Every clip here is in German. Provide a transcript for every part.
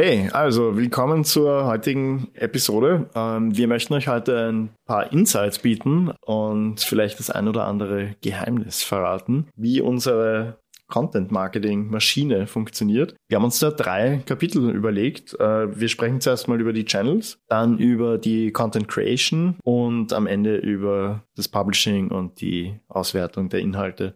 Hey, also willkommen zur heutigen Episode. Ähm, wir möchten euch heute ein paar Insights bieten und vielleicht das ein oder andere Geheimnis verraten, wie unsere Content-Marketing-Maschine funktioniert. Wir haben uns da drei Kapitel überlegt. Äh, wir sprechen zuerst mal über die Channels, dann über die Content Creation und am Ende über das Publishing und die Auswertung der Inhalte.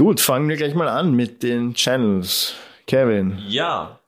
Gut, fangen wir gleich mal an mit den Channels. Kevin. Ja,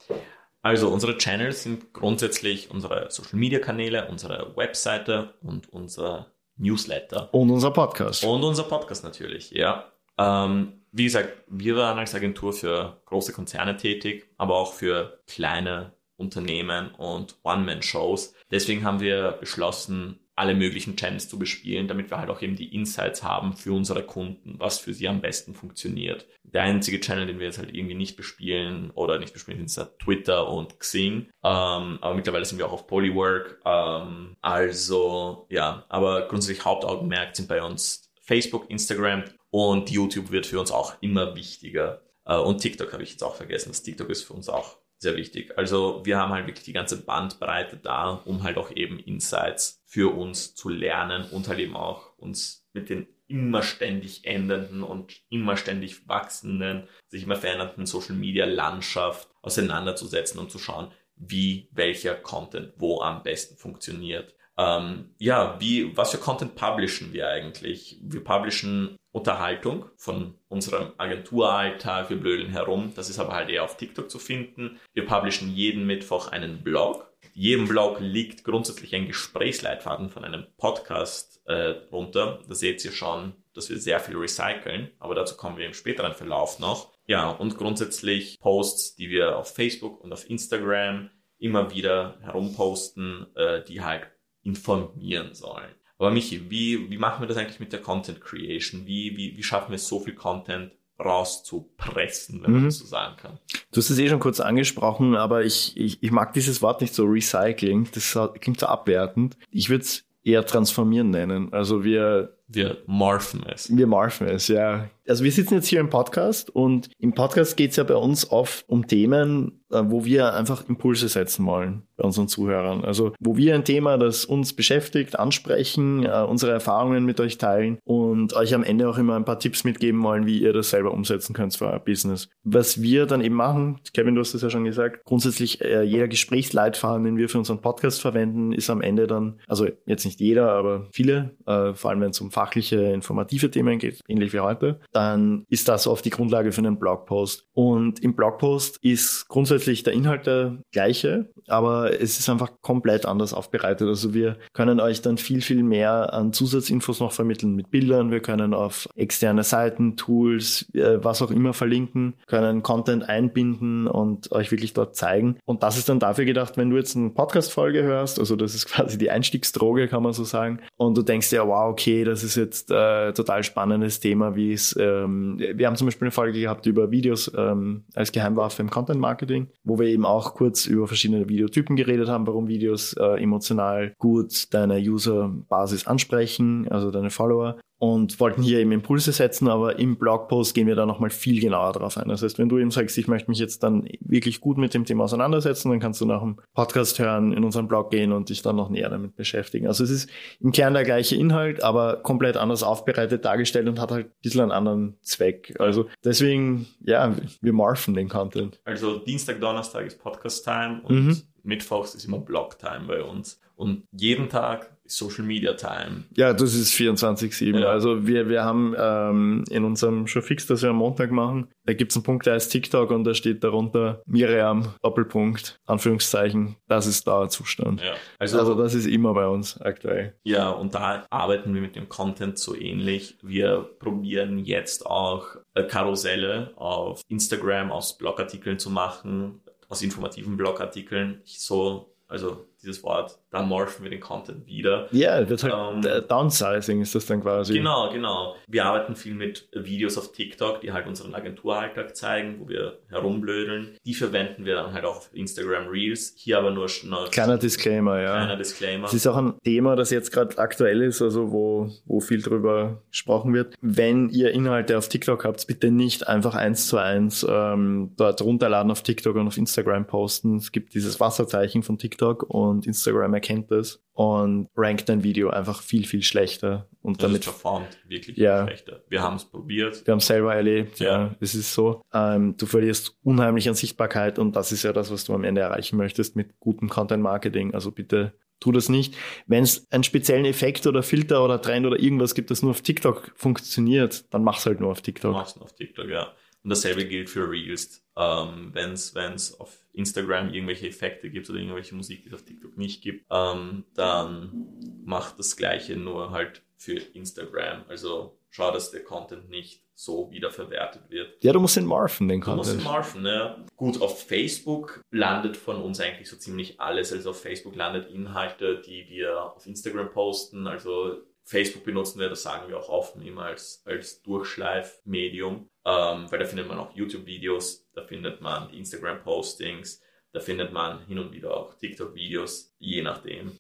also unsere Channels sind grundsätzlich unsere Social Media Kanäle, unsere Webseite und unser Newsletter. Und unser Podcast. Und unser Podcast natürlich, ja. Ähm, wie gesagt, wir waren als Agentur für große Konzerne tätig, aber auch für kleine Unternehmen und One-Man-Shows. Deswegen haben wir beschlossen, alle möglichen Channels zu bespielen, damit wir halt auch eben die Insights haben für unsere Kunden, was für sie am besten funktioniert. Der einzige Channel, den wir jetzt halt irgendwie nicht bespielen oder nicht bespielen, sind halt Twitter und Xing. Ähm, aber mittlerweile sind wir auch auf Polywork. Ähm, also ja, aber grundsätzlich Hauptaugenmerk sind bei uns Facebook, Instagram und YouTube wird für uns auch immer wichtiger. Äh, und TikTok habe ich jetzt auch vergessen. Das TikTok ist für uns auch sehr wichtig. Also wir haben halt wirklich die ganze Bandbreite da, um halt auch eben Insights für uns zu lernen und halt eben auch uns mit den immer ständig ändernden und immer ständig wachsenden, sich immer verändernden Social Media Landschaft auseinanderzusetzen und zu schauen, wie welcher Content wo am besten funktioniert. Ähm, ja, wie, was für Content publishen wir eigentlich? Wir publishen Unterhaltung von unserem Agenturalltag, wir blödeln herum. Das ist aber halt eher auf TikTok zu finden. Wir publishen jeden Mittwoch einen Blog. Jedem Blog liegt grundsätzlich ein Gesprächsleitfaden von einem Podcast äh, runter. Da seht ihr schon, dass wir sehr viel recyceln, aber dazu kommen wir im späteren Verlauf noch. Ja, und grundsätzlich Posts, die wir auf Facebook und auf Instagram immer wieder herumposten, äh, die halt informieren sollen. Aber Michi, wie, wie machen wir das eigentlich mit der Content Creation? Wie, wie, wie schaffen wir so viel Content rauszupressen, wenn mhm. man das so sagen kann? Du hast es eh schon kurz angesprochen, aber ich, ich, ich mag dieses Wort nicht so Recycling. Das klingt so abwertend. Ich würde es eher transformieren nennen. Also wir wir morphen es. Wir morphen es, ja. Also wir sitzen jetzt hier im Podcast und im Podcast geht es ja bei uns oft um Themen, äh, wo wir einfach Impulse setzen wollen bei unseren Zuhörern. Also wo wir ein Thema, das uns beschäftigt, ansprechen, äh, unsere Erfahrungen mit euch teilen und euch am Ende auch immer ein paar Tipps mitgeben wollen, wie ihr das selber umsetzen könnt für euer Business. Was wir dann eben machen, Kevin, du hast es ja schon gesagt, grundsätzlich äh, jeder Gesprächsleitfaden, den wir für unseren Podcast verwenden, ist am Ende dann, also jetzt nicht jeder, aber viele, vor allem wenn es um fachliche, informative Themen geht, ähnlich wie heute, dann ist das oft die Grundlage für einen Blogpost. Und im Blogpost ist grundsätzlich der Inhalt der gleiche, aber es ist einfach komplett anders aufbereitet. Also wir können euch dann viel, viel mehr an Zusatzinfos noch vermitteln mit Bildern. Wir können auf externe Seiten, Tools, äh, was auch immer verlinken, können Content einbinden und euch wirklich dort zeigen. Und das ist dann dafür gedacht, wenn du jetzt eine Podcast-Folge hörst, also das ist quasi die Einstiegsdroge, kann man so sagen, und du denkst ja, wow, okay, das ist jetzt äh, total spannendes Thema, wie es, ähm, wir haben zum Beispiel eine Folge gehabt über Videos ähm, als Geheimwaffe im Content Marketing, wo wir eben auch kurz über verschiedene Videotypen geredet haben, warum Videos äh, emotional gut deine User-Basis ansprechen, also deine Follower und wollten hier eben Impulse setzen, aber im Blogpost gehen wir da nochmal viel genauer drauf ein. Das heißt, wenn du eben sagst, ich möchte mich jetzt dann wirklich gut mit dem Thema auseinandersetzen, dann kannst du nach dem Podcast hören, in unseren Blog gehen und dich dann noch näher damit beschäftigen. Also es ist im Kern der gleiche Inhalt, aber komplett anders aufbereitet dargestellt und hat halt ein bisschen einen anderen Zweck. Also deswegen, ja, wir morphen den Content. Also Dienstag, Donnerstag ist Podcast-Time und mhm. Mittwochs ist immer Blog-Time bei uns. Und jeden Tag Social Media Time. Ja, das ist 24-7. Ja. Also wir, wir haben ähm, in unserem Showfix, das wir am Montag machen, da gibt es einen Punkt, der heißt TikTok und da steht darunter Miriam, Doppelpunkt, Anführungszeichen, das ist Dauerzustand. Ja. Also, also das ist immer bei uns aktuell. Ja, und da arbeiten wir mit dem Content so ähnlich. Wir probieren jetzt auch äh, Karusselle auf Instagram aus Blogartikeln zu machen, aus informativen Blogartikeln. So also dieses Wort, da morphen wir den Content wieder. Ja, yeah, wird halt ähm, Downsizing ist das dann quasi. Genau, genau. Wir arbeiten viel mit Videos auf TikTok, die halt unseren Agenturalltag zeigen, wo wir herumblödeln. Die verwenden wir dann halt auch auf Instagram Reels. Hier aber nur noch kleiner Disclaimer, ja. Kleiner Disclaimer. Es ist auch ein Thema, das jetzt gerade aktuell ist, also wo, wo viel drüber gesprochen wird. Wenn ihr Inhalte auf TikTok habt, bitte nicht einfach eins zu eins ähm, dort runterladen auf TikTok und auf Instagram posten. Es gibt dieses Wasserzeichen von TikTok und Instagram erkennt das und rankt dein Video einfach viel, viel schlechter. Und das damit performt wirklich ja, schlechter. Wir haben es probiert. Wir haben es selber erlebt, ja. ja. Es ist so. Ähm, du verlierst unheimlich an Sichtbarkeit und das ist ja das, was du am Ende erreichen möchtest mit gutem Content Marketing. Also bitte tu das nicht. Wenn es einen speziellen Effekt oder Filter oder Trend oder irgendwas gibt, das nur auf TikTok funktioniert, dann mach's halt nur auf TikTok. Mach's nur auf TikTok, ja. Und dasselbe gilt für Reels. Ähm, wenn es auf Instagram irgendwelche Effekte gibt oder irgendwelche Musik, die es auf TikTok nicht gibt, ähm, dann macht das Gleiche nur halt für Instagram. Also schau, dass der Content nicht so wiederverwertet wird. Ja, du musst ihn morphen, den Content. Du musst ihn morphen, ja. Gut, auf Facebook landet von uns eigentlich so ziemlich alles. Also auf Facebook landet Inhalte, die wir auf Instagram posten. Also Facebook benutzen wir, das sagen wir auch offen immer als, als Durchschleifmedium, ähm, weil da findet man auch YouTube-Videos, da findet man Instagram-Postings, da findet man hin und wieder auch TikTok-Videos, je nachdem.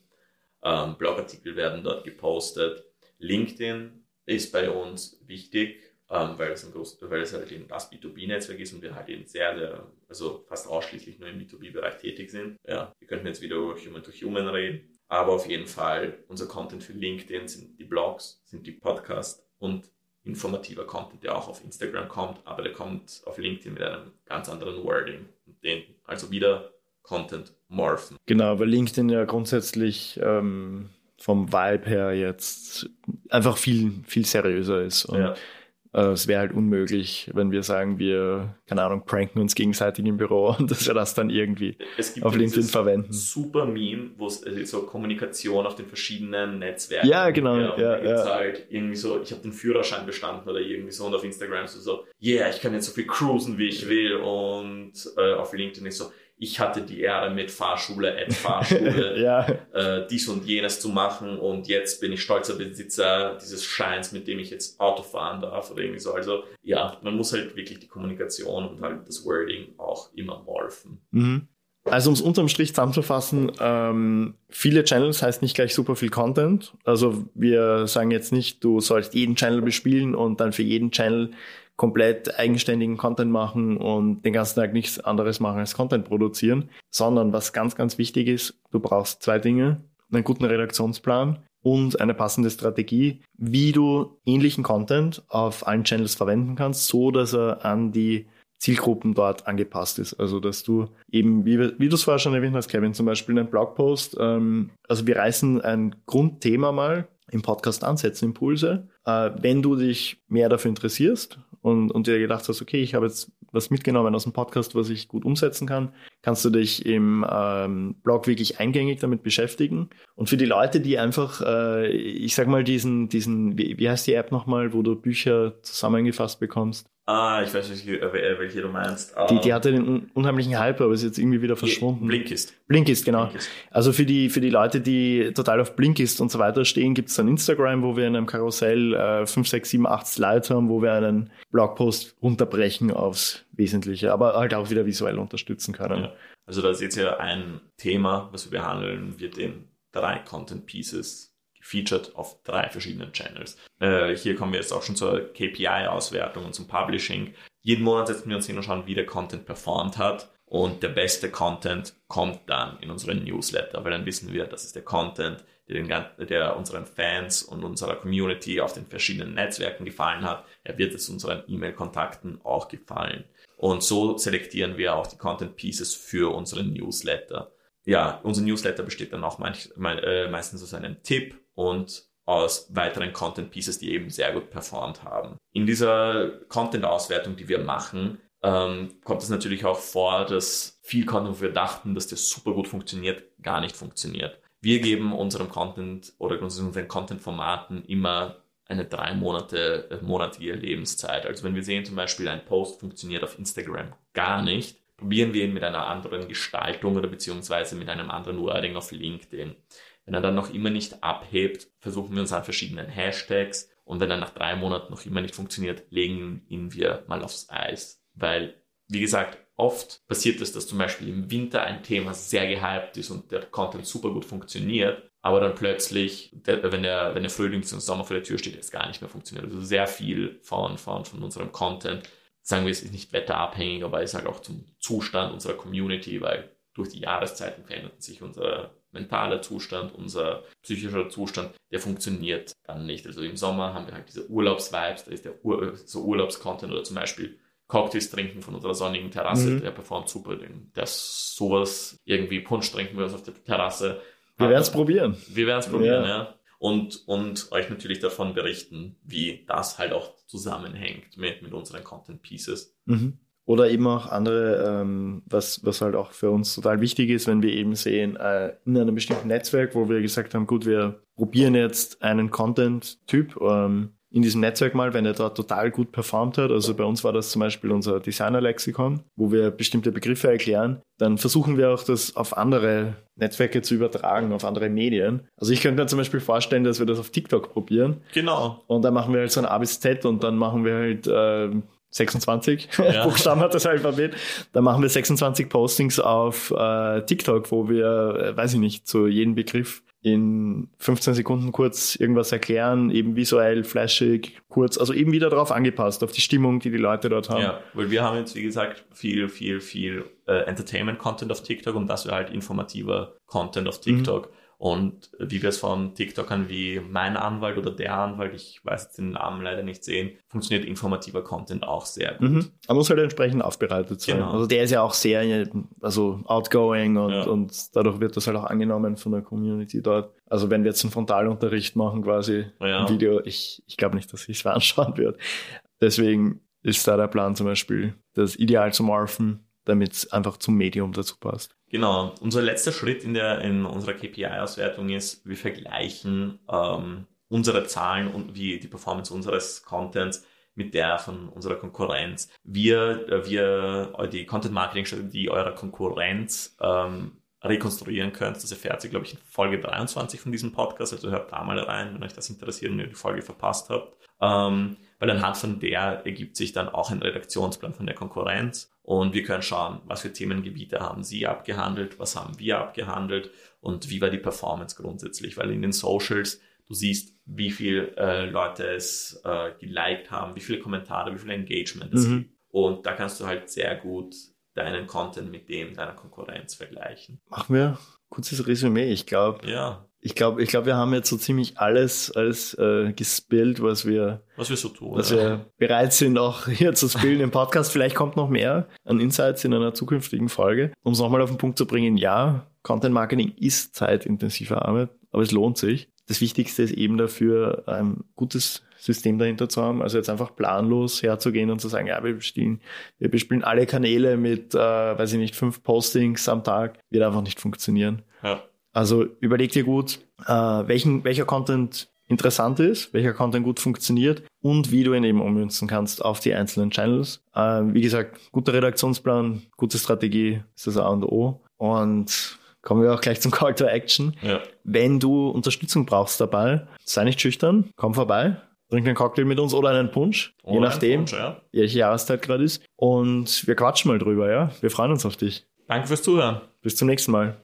Ähm, Blogartikel werden dort gepostet. LinkedIn ist bei uns wichtig, ähm, weil, es ein groß, weil es halt eben das B2B-Netzwerk ist und wir halt eben sehr, sehr, also fast ausschließlich nur im B2B-Bereich tätig sind. Ja, wir könnten jetzt wieder über Human to Human reden. Aber auf jeden Fall, unser Content für LinkedIn sind die Blogs, sind die Podcasts und informativer Content, der auch auf Instagram kommt, aber der kommt auf LinkedIn mit einem ganz anderen Wording. Den, also wieder Content morphen. Genau, weil LinkedIn ja grundsätzlich ähm, vom Vibe her jetzt einfach viel, viel seriöser ist. Und ja. Äh, es wäre halt unmöglich, wenn wir sagen, wir, keine Ahnung, pranken uns gegenseitig im Büro und dass wir das dann irgendwie auf LinkedIn verwenden. Super Meme, wo es äh, so Kommunikation auf den verschiedenen Netzwerken. Ja, genau. Ja, ja, ja. Halt irgendwie so, ich habe den Führerschein bestanden oder irgendwie so und auf Instagram so, so, yeah, ich kann jetzt so viel cruisen, wie ich will und äh, auf LinkedIn ist so, ich hatte die Ehre mit Fahrschule, Ad Fahrschule, ja. äh, dies und jenes zu machen und jetzt bin ich stolzer Besitzer dieses Scheins, mit dem ich jetzt Auto fahren darf oder irgendwie so. Also ja, man muss halt wirklich die Kommunikation und halt das Wording auch immer morphen. Mhm. Also um es unterm Strich zusammenzufassen, ähm, viele Channels heißt nicht gleich super viel Content. Also wir sagen jetzt nicht, du sollst jeden Channel bespielen und dann für jeden Channel komplett eigenständigen Content machen und den ganzen Tag nichts anderes machen als Content produzieren, sondern was ganz, ganz wichtig ist, du brauchst zwei Dinge, einen guten Redaktionsplan und eine passende Strategie, wie du ähnlichen Content auf allen Channels verwenden kannst, so dass er an die Zielgruppen dort angepasst ist. Also dass du eben, wie, wie du es vorher schon erwähnt hast, Kevin, zum Beispiel einen Blogpost, ähm, also wir reißen ein Grundthema mal im Podcast an, setzen Impulse. Äh, wenn du dich mehr dafür interessierst und, und dir gedacht hast, okay, ich habe jetzt was mitgenommen aus dem Podcast, was ich gut umsetzen kann, kannst du dich im ähm, Blog wirklich eingängig damit beschäftigen. Und für die Leute, die einfach, äh, ich sag mal, diesen, diesen, wie, wie heißt die App nochmal, wo du Bücher zusammengefasst bekommst? Ah, ich weiß nicht, äh, welche du meinst. Die, die hatte den unheimlichen Hype, aber ist jetzt irgendwie wieder verschwunden. Blinkist. Blinkist, genau. Blinkist. Also für die, für die Leute, die total auf Blinkist und so weiter stehen, gibt es dann Instagram, wo wir in einem Karussell äh, 5, 6, 7, 8 Slides haben, wo wir einen Blogpost runterbrechen aufs Wesentliche, aber halt auch wieder visuell unterstützen können. Ja. Also da ist jetzt ja ein Thema, was wir behandeln, wird in drei Content Pieces featured auf drei verschiedenen Channels. Äh, hier kommen wir jetzt auch schon zur KPI-Auswertung und zum Publishing. Jeden Monat setzen wir uns hin und schauen, wie der Content performt hat. Und der beste Content kommt dann in unseren Newsletter, weil dann wissen wir, das ist der Content, der, den, der unseren Fans und unserer Community auf den verschiedenen Netzwerken gefallen hat. Er wird es unseren E-Mail-Kontakten auch gefallen. Und so selektieren wir auch die Content Pieces für unseren Newsletter. Ja, unser Newsletter besteht dann auch manch, äh, meistens aus einem Tipp und aus weiteren Content Pieces, die eben sehr gut performt haben. In dieser Content-Auswertung, die wir machen, ähm, kommt es natürlich auch vor, dass viel Content, wo wir dachten, dass das super gut funktioniert, gar nicht funktioniert. Wir geben unserem Content oder unseren Content-Formaten immer eine drei Monate, monatige Lebenszeit. Also wenn wir sehen zum Beispiel, ein Post funktioniert auf Instagram gar nicht, probieren wir ihn mit einer anderen Gestaltung oder beziehungsweise mit einem anderen Wording auf LinkedIn. Wenn er dann noch immer nicht abhebt, versuchen wir uns an verschiedenen Hashtags und wenn er nach drei Monaten noch immer nicht funktioniert, legen ihn wir mal aufs Eis. Weil, wie gesagt, oft passiert es, dass zum Beispiel im Winter ein Thema sehr gehypt ist und der Content super gut funktioniert, aber dann plötzlich, wenn der, wenn der Frühlings- und Sommer vor der Tür steht, es gar nicht mehr funktioniert. Also sehr viel von, von, von unserem Content, sagen wir, es ist nicht wetterabhängig, aber ist halt auch zum Zustand unserer Community, weil durch die Jahreszeiten verändert sich unser mentaler Zustand, unser psychischer Zustand, der funktioniert dann nicht. Also im Sommer haben wir halt diese Urlaubsvibes, da ist der Ur so Urlaubscontent oder zum Beispiel Cocktails trinken von unserer sonnigen Terrasse, mhm. der performt super. Das sowas irgendwie Punsch trinken wir auf der Terrasse. Wir werden es probieren. Wir werden es probieren, ja. ja. Und, und euch natürlich davon berichten, wie das halt auch zusammenhängt mit, mit unseren Content Pieces. Mhm. Oder eben auch andere, ähm, was, was halt auch für uns total wichtig ist, wenn wir eben sehen, äh, in einem bestimmten Netzwerk, wo wir gesagt haben, gut, wir probieren jetzt einen Content-Typ ähm, in diesem Netzwerk mal, wenn er dort total gut performt hat. Also bei uns war das zum Beispiel unser Designer-Lexikon, wo wir bestimmte Begriffe erklären. Dann versuchen wir auch das auf andere Netzwerke zu übertragen, auf andere Medien. Also ich könnte mir zum Beispiel vorstellen, dass wir das auf TikTok probieren. Genau. Und dann machen wir halt so ein A bis Z und dann machen wir halt äh, 26 ja. Buchstaben hat das Alphabet. Da machen wir 26 Postings auf äh, TikTok, wo wir, äh, weiß ich nicht, zu jedem Begriff in 15 Sekunden kurz irgendwas erklären, eben visuell, flashig, kurz, also eben wieder darauf angepasst, auf die Stimmung, die die Leute dort haben. Ja, weil wir haben jetzt, wie gesagt, viel, viel, viel äh, Entertainment-Content auf TikTok und das wäre halt informativer Content auf TikTok. Mhm. Und wie wir es von TikTokern wie mein Anwalt oder der Anwalt, ich weiß jetzt den Namen leider nicht sehen, funktioniert informativer Content auch sehr gut. Mhm. Man muss halt entsprechend aufbereitet sein. Genau. Also der ist ja auch sehr also outgoing und, ja. und dadurch wird das halt auch angenommen von der Community dort. Also wenn wir jetzt einen Frontalunterricht machen quasi ja. ein Video, ich, ich glaube nicht, dass ich es anschauen wird. Deswegen ist da der Plan zum Beispiel, das ideal zu morphen, damit es einfach zum Medium dazu passt. Genau. Unser letzter Schritt in, der, in unserer KPI-Auswertung ist, wir vergleichen ähm, unsere Zahlen und wie die Performance unseres Contents mit der von unserer Konkurrenz. Wir, äh, wir die Content-Marketing-Strategie eurer Konkurrenz ähm, rekonstruieren könnt. Das erfährt ihr, glaube ich, in Folge 23 von diesem Podcast. Also hört da mal rein, wenn euch das interessiert und ihr die Folge verpasst habt. Ähm, weil anhand von der ergibt sich dann auch ein Redaktionsplan von der Konkurrenz und wir können schauen, was für Themengebiete haben sie abgehandelt, was haben wir abgehandelt und wie war die Performance grundsätzlich, weil in den Socials du siehst, wie viele äh, Leute es äh, geliked haben, wie viele Kommentare, wie viel Engagement es mhm. gibt und da kannst du halt sehr gut deinen Content mit dem deiner Konkurrenz vergleichen. Machen wir kurzes Resümee. Ich glaube, ja. Ich glaube, ich glaube, wir haben jetzt so ziemlich alles, alles äh, gespillt, was wir, was wir so tun, was ja. wir bereit sind, auch hier zu spillen im Podcast. Vielleicht kommt noch mehr an Insights in einer zukünftigen Folge. Um es nochmal auf den Punkt zu bringen, ja, Content Marketing ist zeitintensive Arbeit, aber es lohnt sich. Das Wichtigste ist eben dafür, ein gutes System dahinter zu haben. Also jetzt einfach planlos herzugehen und zu sagen, ja, wir bespielen, wir bespielen alle Kanäle mit, äh, weiß ich nicht, fünf Postings am Tag, wird einfach nicht funktionieren. Ja. Also überleg dir gut, äh, welchen, welcher Content interessant ist, welcher Content gut funktioniert und wie du ihn eben ummünzen kannst auf die einzelnen Channels. Äh, wie gesagt, guter Redaktionsplan, gute Strategie ist das A und O. Und kommen wir auch gleich zum Call to Action. Ja. Wenn du Unterstützung brauchst dabei, sei nicht schüchtern, komm vorbei, trink einen Cocktail mit uns oder einen Punsch, oder je nachdem, Punsch, ja. welche Jahreszeit gerade ist. Und wir quatschen mal drüber, ja. Wir freuen uns auf dich. Danke fürs Zuhören. Bis zum nächsten Mal.